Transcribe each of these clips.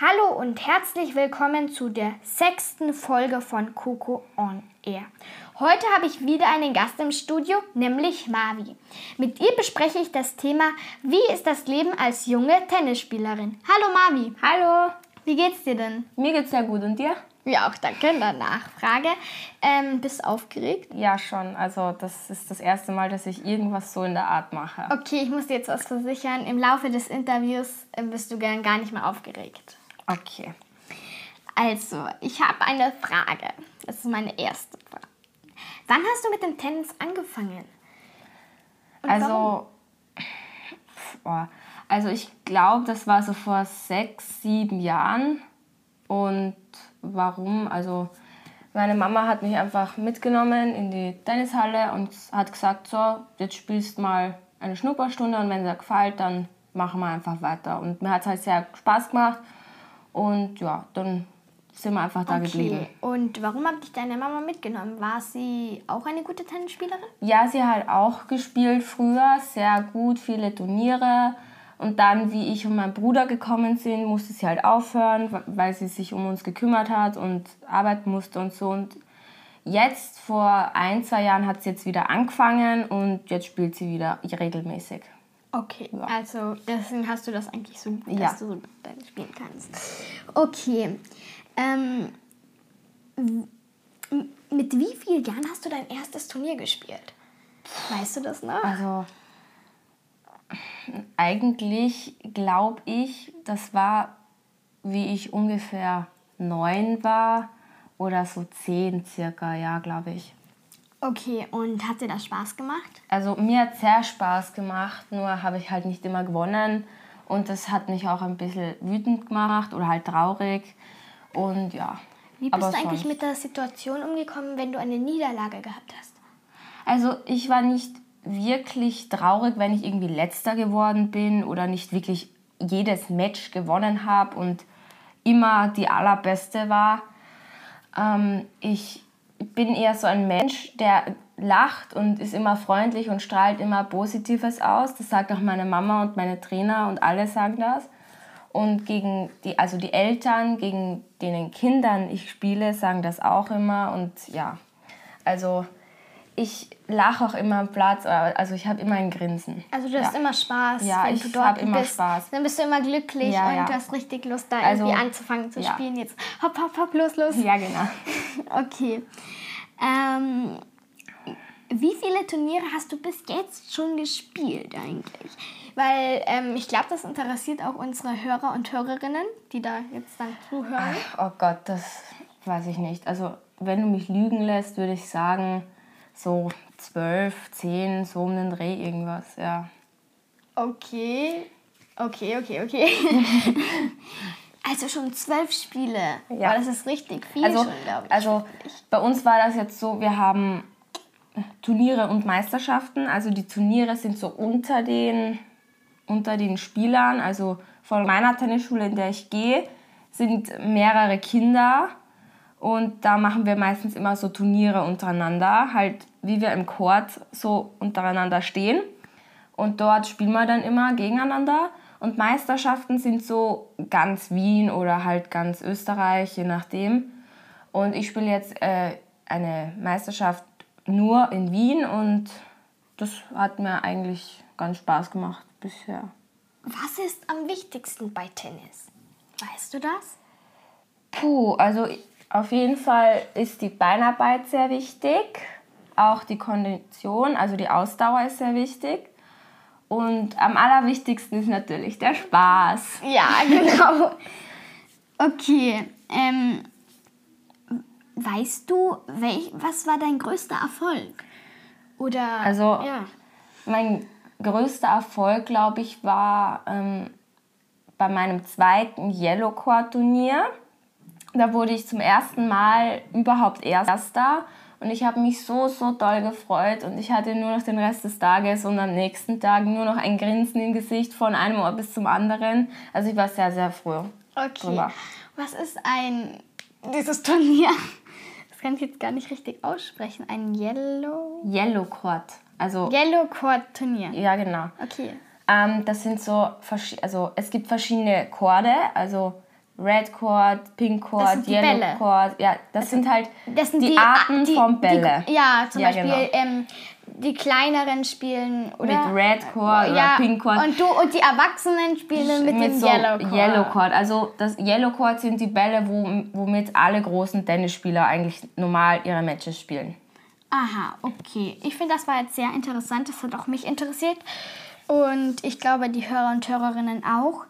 Hallo und herzlich willkommen zu der sechsten Folge von Coco on Air. Heute habe ich wieder einen Gast im Studio, nämlich Mavi. Mit ihr bespreche ich das Thema, wie ist das Leben als junge Tennisspielerin? Hallo Mavi. Hallo. Wie geht's dir denn? Mir geht's sehr gut und dir? Ja, auch danke. Der Nachfrage. Ähm, bist du aufgeregt? Ja, schon. Also das ist das erste Mal, dass ich irgendwas so in der Art mache. Okay, ich muss dir jetzt was versichern. Im Laufe des Interviews äh, bist du gern gar nicht mehr aufgeregt. Okay. Also, ich habe eine Frage. Das ist meine erste Frage. Wann hast du mit dem Tennis angefangen? Und also, oh, also ich glaube, das war so vor sechs, sieben Jahren. Und warum? Also meine Mama hat mich einfach mitgenommen in die Tennishalle und hat gesagt, so, jetzt spielst mal eine Schnupperstunde und wenn es dir gefällt, dann machen wir einfach weiter. Und mir hat es halt sehr Spaß gemacht. Und ja, dann sind wir einfach da okay. geblieben. Und warum hat dich deine Mama mitgenommen? War sie auch eine gute Tennisspielerin? Ja, sie hat auch gespielt früher, sehr gut, viele Turniere. Und dann, wie ich und mein Bruder gekommen sind, musste sie halt aufhören, weil sie sich um uns gekümmert hat und arbeiten musste und so. Und jetzt, vor ein, zwei Jahren, hat sie jetzt wieder angefangen und jetzt spielt sie wieder regelmäßig. Okay, ja. also deswegen hast du das eigentlich so, dass Ja. du so dann spielen kannst. Okay. Ähm, mit wie vielen Jahren hast du dein erstes Turnier gespielt? Weißt du das noch? Also eigentlich glaube ich, das war, wie ich ungefähr neun war oder so zehn circa, ja, glaube ich. Okay, und hat dir das Spaß gemacht? Also mir hat sehr Spaß gemacht, nur habe ich halt nicht immer gewonnen und das hat mich auch ein bisschen wütend gemacht oder halt traurig und ja. Wie bist du eigentlich sonst- mit der Situation umgekommen, wenn du eine Niederlage gehabt hast? Also ich war nicht wirklich traurig, wenn ich irgendwie letzter geworden bin oder nicht wirklich jedes Match gewonnen habe und immer die allerbeste war. Ähm, ich bin eher so ein Mensch, der lacht und ist immer freundlich und strahlt immer Positives aus. Das sagt auch meine Mama und meine Trainer und alle sagen das. Und gegen die, also die Eltern, gegen denen Kindern ich spiele, sagen das auch immer. Und ja, also ich lache auch immer am Platz, also ich habe immer ein Grinsen. Also du hast Ja. immer Spaß, Ja, wenn ich du dort immer bist. Spaß. Dann bist du immer glücklich Ja, und ja. du hast richtig Lust, da Also, irgendwie anzufangen zu spielen. Jetzt hopp, hopp, hopp, los, los. Ja, genau. Okay. Ähm, wie viele Turniere hast du bis jetzt schon gespielt eigentlich? Weil ähm, ich glaube, das interessiert auch unsere Hörer und Hörerinnen, die da jetzt dann zuhören. Oh Gott, das weiß ich nicht. Also wenn du mich lügen lässt, würde ich sagen so zwölf, zehn, so um den Dreh irgendwas, ja. Okay, okay, okay, okay. also schon zwölf Spiele. Ja. Aber das ist richtig viel Also, schon, glaube ich. also bei uns war das jetzt so, wir haben Turniere und Meisterschaften. Also die Turniere sind so unter den, unter den Spielern. Also von meiner Tennisschule, in der ich gehe, sind mehrere Kinder. Und da machen wir meistens immer so Turniere untereinander, halt wie wir im Court so untereinander stehen. Und dort spielen wir dann immer gegeneinander. Und Meisterschaften sind so ganz Wien oder halt ganz Österreich, je nachdem. Und ich spiele jetzt äh, eine Meisterschaft nur in Wien und das hat mir eigentlich ganz Spaß gemacht bisher. Was ist am wichtigsten bei Tennis? Weißt du das? Puh, also auf jeden Fall ist die Beinarbeit sehr wichtig, auch die Kondition, also die Ausdauer ist sehr wichtig. Und am allerwichtigsten ist natürlich der Spaß. Ja, genau. Okay, ähm, weißt du, welch, was war dein größter Erfolg? Oder, Also- ja. Mein größter Erfolg, glaube ich, war ähm, bei meinem zweiten Yellow Court Turnier. Da wurde ich zum ersten Mal überhaupt Erster. Und ich habe mich so, so doll gefreut und ich hatte nur noch den Rest des Tages und am nächsten Tag nur noch ein Grinsen im Gesicht von einem Ohr bis zum anderen. Also ich war sehr, sehr froh. Okay. Drüber. Was ist ein, dieses Turnier? Das kann ich jetzt gar nicht richtig aussprechen. Ein Yellow... Yellow Court. Also, Yellow Court Turnier. Ja, genau. Okay. Ähm, das sind so, also es gibt verschiedene Chorde, also Red Chord, Pink Chord, Yellow Bälle. Chord. Ja, das, das sind halt das sind die, die Arten die, von Bälle. Die, ja, zum ja, Beispiel genau. ähm, die kleineren spielen oder? mit Red Chord ja, oder Pink Chord. Und, du, und die Erwachsenen spielen mit, mit dem so Yellow Chord. Yellow Chord. Also das Yellow Chord sind die Bälle, wo, womit alle großen Tennisspieler eigentlich normal ihre Matches spielen. Aha, okay. Ich finde, das war jetzt sehr interessant. Das hat auch mich interessiert. Und ich glaube, die Hörer und Hörerinnen auch.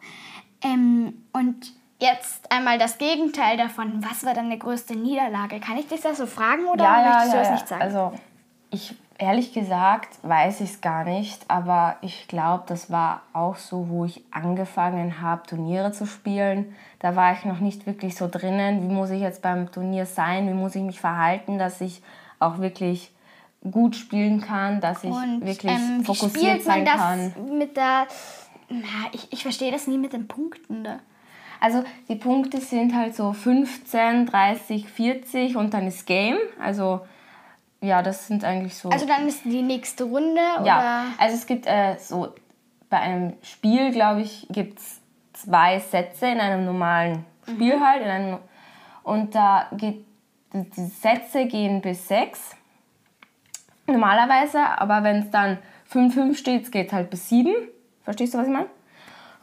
Ähm, und jetzt einmal das Gegenteil davon. Was war deine größte Niederlage? Kann ich dich das so fragen oder ja, ja, möchtest ja, du es nicht sagen? Also, ich ehrlich gesagt weiß ich es gar nicht, aber ich glaube, das war auch so, wo ich angefangen habe, Turniere zu spielen. Da war ich noch nicht wirklich so drinnen. Wie muss ich jetzt beim Turnier sein? Wie muss ich mich verhalten, dass ich auch wirklich gut spielen kann, dass ich Und, wirklich ähm, fokussiert sein kann. Mit der, na, ich, ich verstehe das nie mit den Punkten. Da. Also die Punkte sind halt so 15, 30, 40 und dann ist Game. Also ja, das sind eigentlich so. Also dann ist die nächste Runde? Ja, oder? also es gibt äh, so bei einem Spiel, glaube ich, gibt es zwei Sätze in einem normalen Spiel mhm. halt. In einem, und da geht die Sätze gehen bis sechs normalerweise, aber wenn es dann 5-5 steht, geht es halt bis 7. Verstehst du, was ich meine?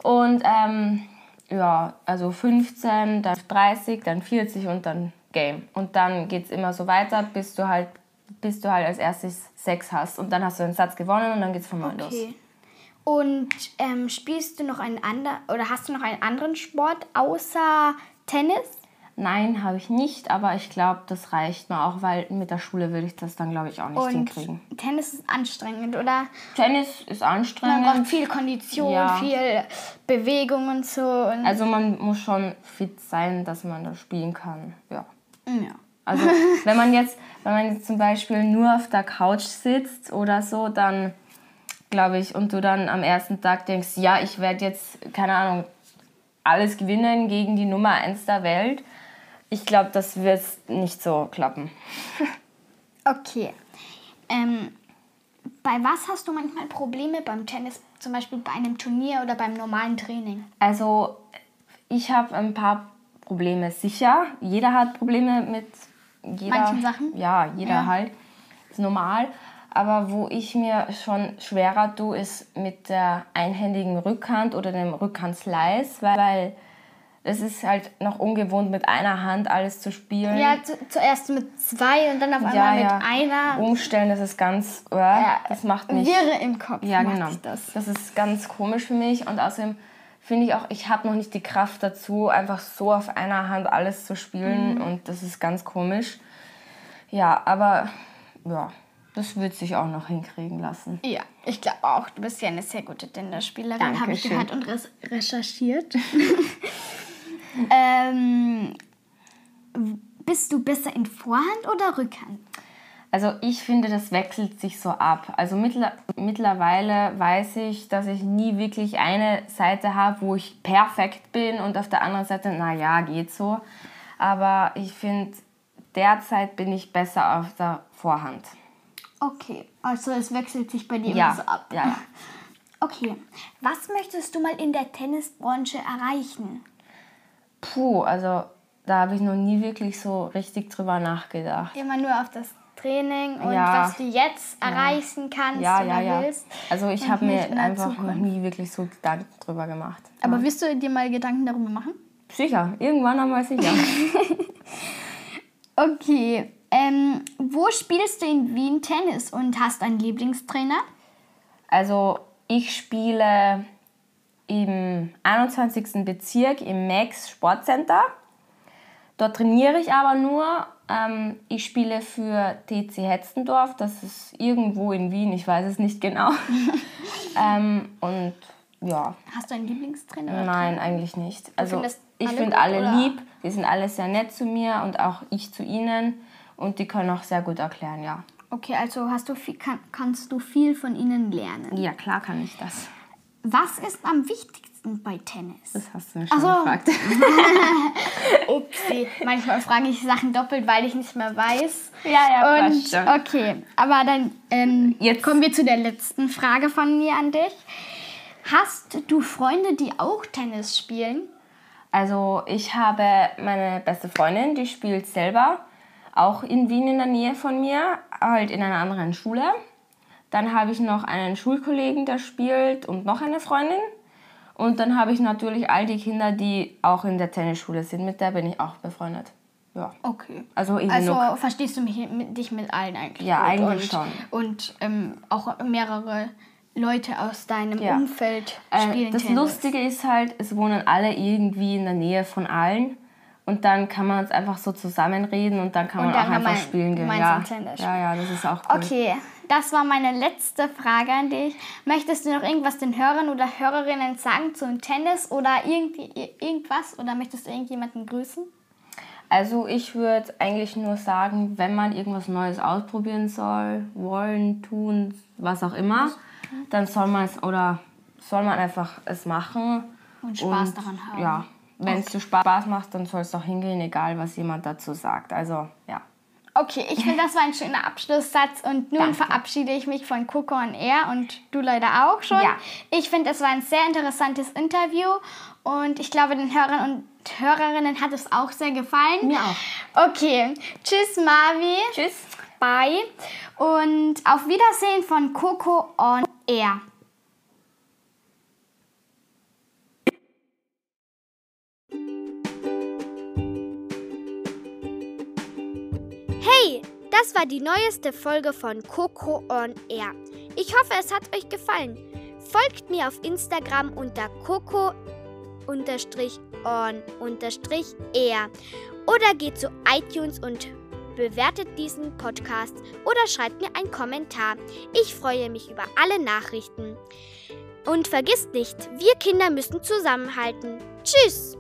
Und ähm, ja, also 15, dann 30, dann 40 und dann Game. Und dann geht es immer so weiter, bis du halt, bis du halt als erstes 6 hast. Und dann hast du den Satz gewonnen und dann geht es von neu okay. los. Und ähm, spielst du noch einen anderen oder hast du noch einen anderen Sport außer Tennis? Nein, habe ich nicht, aber ich glaube, das reicht mir auch, weil mit der Schule würde ich das dann, glaube ich, auch nicht und hinkriegen. Tennis ist anstrengend, oder? Tennis ist anstrengend. Man braucht viel Kondition, ja. viel Bewegung und so. Und also man muss schon fit sein, dass man das spielen kann, ja. Ja. Also wenn man jetzt, wenn man jetzt zum Beispiel nur auf der Couch sitzt oder so, dann glaube ich, und du dann am ersten Tag denkst, ja, ich werde jetzt, keine Ahnung, alles gewinnen gegen die Nummer 1 der Welt, ich glaube, das wird nicht so klappen. okay. Ähm, bei was hast du manchmal Probleme beim Tennis, zum Beispiel bei einem Turnier oder beim normalen Training? Also ich habe ein paar Probleme sicher. Jeder hat Probleme mit jeder, manchen Sachen. Ja, jeder ja. halt. Ist normal. Aber wo ich mir schon schwerer tue, ist mit der einhändigen Rückhand oder dem Rückhandslice, weil es ist halt noch ungewohnt, mit einer Hand alles zu spielen. Ja, zu, zuerst mit zwei und dann auf einmal ja, ja. mit einer. Umstellen, das ist ganz, äh, ja, das macht mich... Wirre im Kopf Ja, genau. Das. das ist ganz komisch für mich und außerdem finde ich auch, ich habe noch nicht die Kraft dazu, einfach so auf einer Hand alles zu spielen mhm. und das ist ganz komisch. Ja, aber ja, das wird sich auch noch hinkriegen lassen. Ja, ich glaube auch. Du bist ja eine sehr gute Tennisspielerin, habe ich gehört und recherchiert. Ähm, bist du besser in Vorhand oder Rückhand? Also ich finde, das wechselt sich so ab. Also mittler mittlerweile weiß ich, dass ich nie wirklich eine Seite habe, wo ich perfekt bin und auf der anderen Seite, naja, geht so. Aber ich finde, derzeit bin ich besser auf der Vorhand. Okay, also es wechselt sich bei dir ja. immer so ab. Ja, ja. Okay, was möchtest du mal in der Tennisbranche erreichen? Puh, also da habe ich noch nie wirklich so richtig drüber nachgedacht. Immer nur auf das Training und ja. was du jetzt erreichen kannst ja, oder ja, willst. Also ich habe mir einfach Zukunft. noch nie wirklich so Gedanken drüber gemacht. Aber wirst du dir mal Gedanken darüber machen? Sicher, irgendwann einmal sicher. okay, ähm, wo spielst du in Wien Tennis und hast einen Lieblingstrainer? Also ich spiele im 21. Bezirk im Max Sportcenter. Dort trainiere ich aber nur. Ähm, ich spiele für TC Hetzendorf, das ist irgendwo in Wien, ich weiß es nicht genau. ähm, und ja. Hast du einen Lieblingstrainer? Nein, eigentlich nicht. Also ich alle finde alle oder? lieb, die sind alle sehr nett zu mir und auch ich zu ihnen und die können auch sehr gut erklären, ja. Okay, also hast du viel, kann, kannst du viel von ihnen lernen. Ja, klar kann ich das. Was ist am wichtigsten bei Tennis? Das hast du mir schon so. gefragt. Upsi, manchmal frage ich Sachen doppelt, weil ich nicht mehr weiß. Ja, ja, Und passt schon. okay, aber dann ähm, Jetzt- kommen wir zu der letzten Frage von mir an dich. Hast du Freunde, die auch Tennis spielen? Also ich habe meine beste Freundin, die spielt selber, auch in Wien in der Nähe von mir, halt in einer anderen Schule. Dann habe ich noch einen Schulkollegen, der spielt und noch eine Freundin. Und dann habe ich natürlich all die Kinder, die auch in der Tennisschule sind. Mit der bin ich auch befreundet. Ja. Okay. Also Also verstehst du mich mit, dich mit allen eigentlich? Ja, eigentlich und, schon. Und ähm, auch mehrere Leute aus deinem Ja. Umfeld Äh, spielen das Tennis. Lustige ist halt, es wohnen alle irgendwie in der Nähe von allen. Und dann kann man uns einfach so zusammenreden und dann kann Und man dann auch einfach man spielen gehen. Ja. ja, ja, das ist auch cool. Okay, das war meine letzte Frage an dich. Möchtest du noch irgendwas den Hörern oder Hörerinnen sagen zum Tennis oder irgendwie, irgendwas? Oder möchtest du irgendjemanden grüßen? Also ich würde eigentlich nur sagen, wenn man irgendwas Neues ausprobieren soll, wollen, tun, was auch immer, dann soll man es oder soll man einfach es machen. Und Spaß daran haben. Ja, wenn es dir Spaß macht, dann soll es auch hingehen, egal was jemand dazu sagt. Also ja. Okay, ich finde, das war ein schöner Abschlusssatz und nun Danke. verabschiede ich mich von Coco on Air und du leider auch schon. Ja. Ich finde, es war ein sehr interessantes Interview und ich glaube, den Hörern und Hörerinnen hat es auch sehr gefallen. Mir auch. Okay, tschüss Marvi. Tschüss. Bye und auf Wiedersehen von Coco on Air. Hey, das war die neueste Folge von Coco on Air. Ich hoffe, es hat euch gefallen. Folgt mir auf Instagram unter coco on air oder geht zu iTunes und bewertet diesen Podcast oder schreibt mir einen Kommentar. Ich freue mich über alle Nachrichten. Und vergisst nicht, wir Kinder müssen zusammenhalten. Tschüss!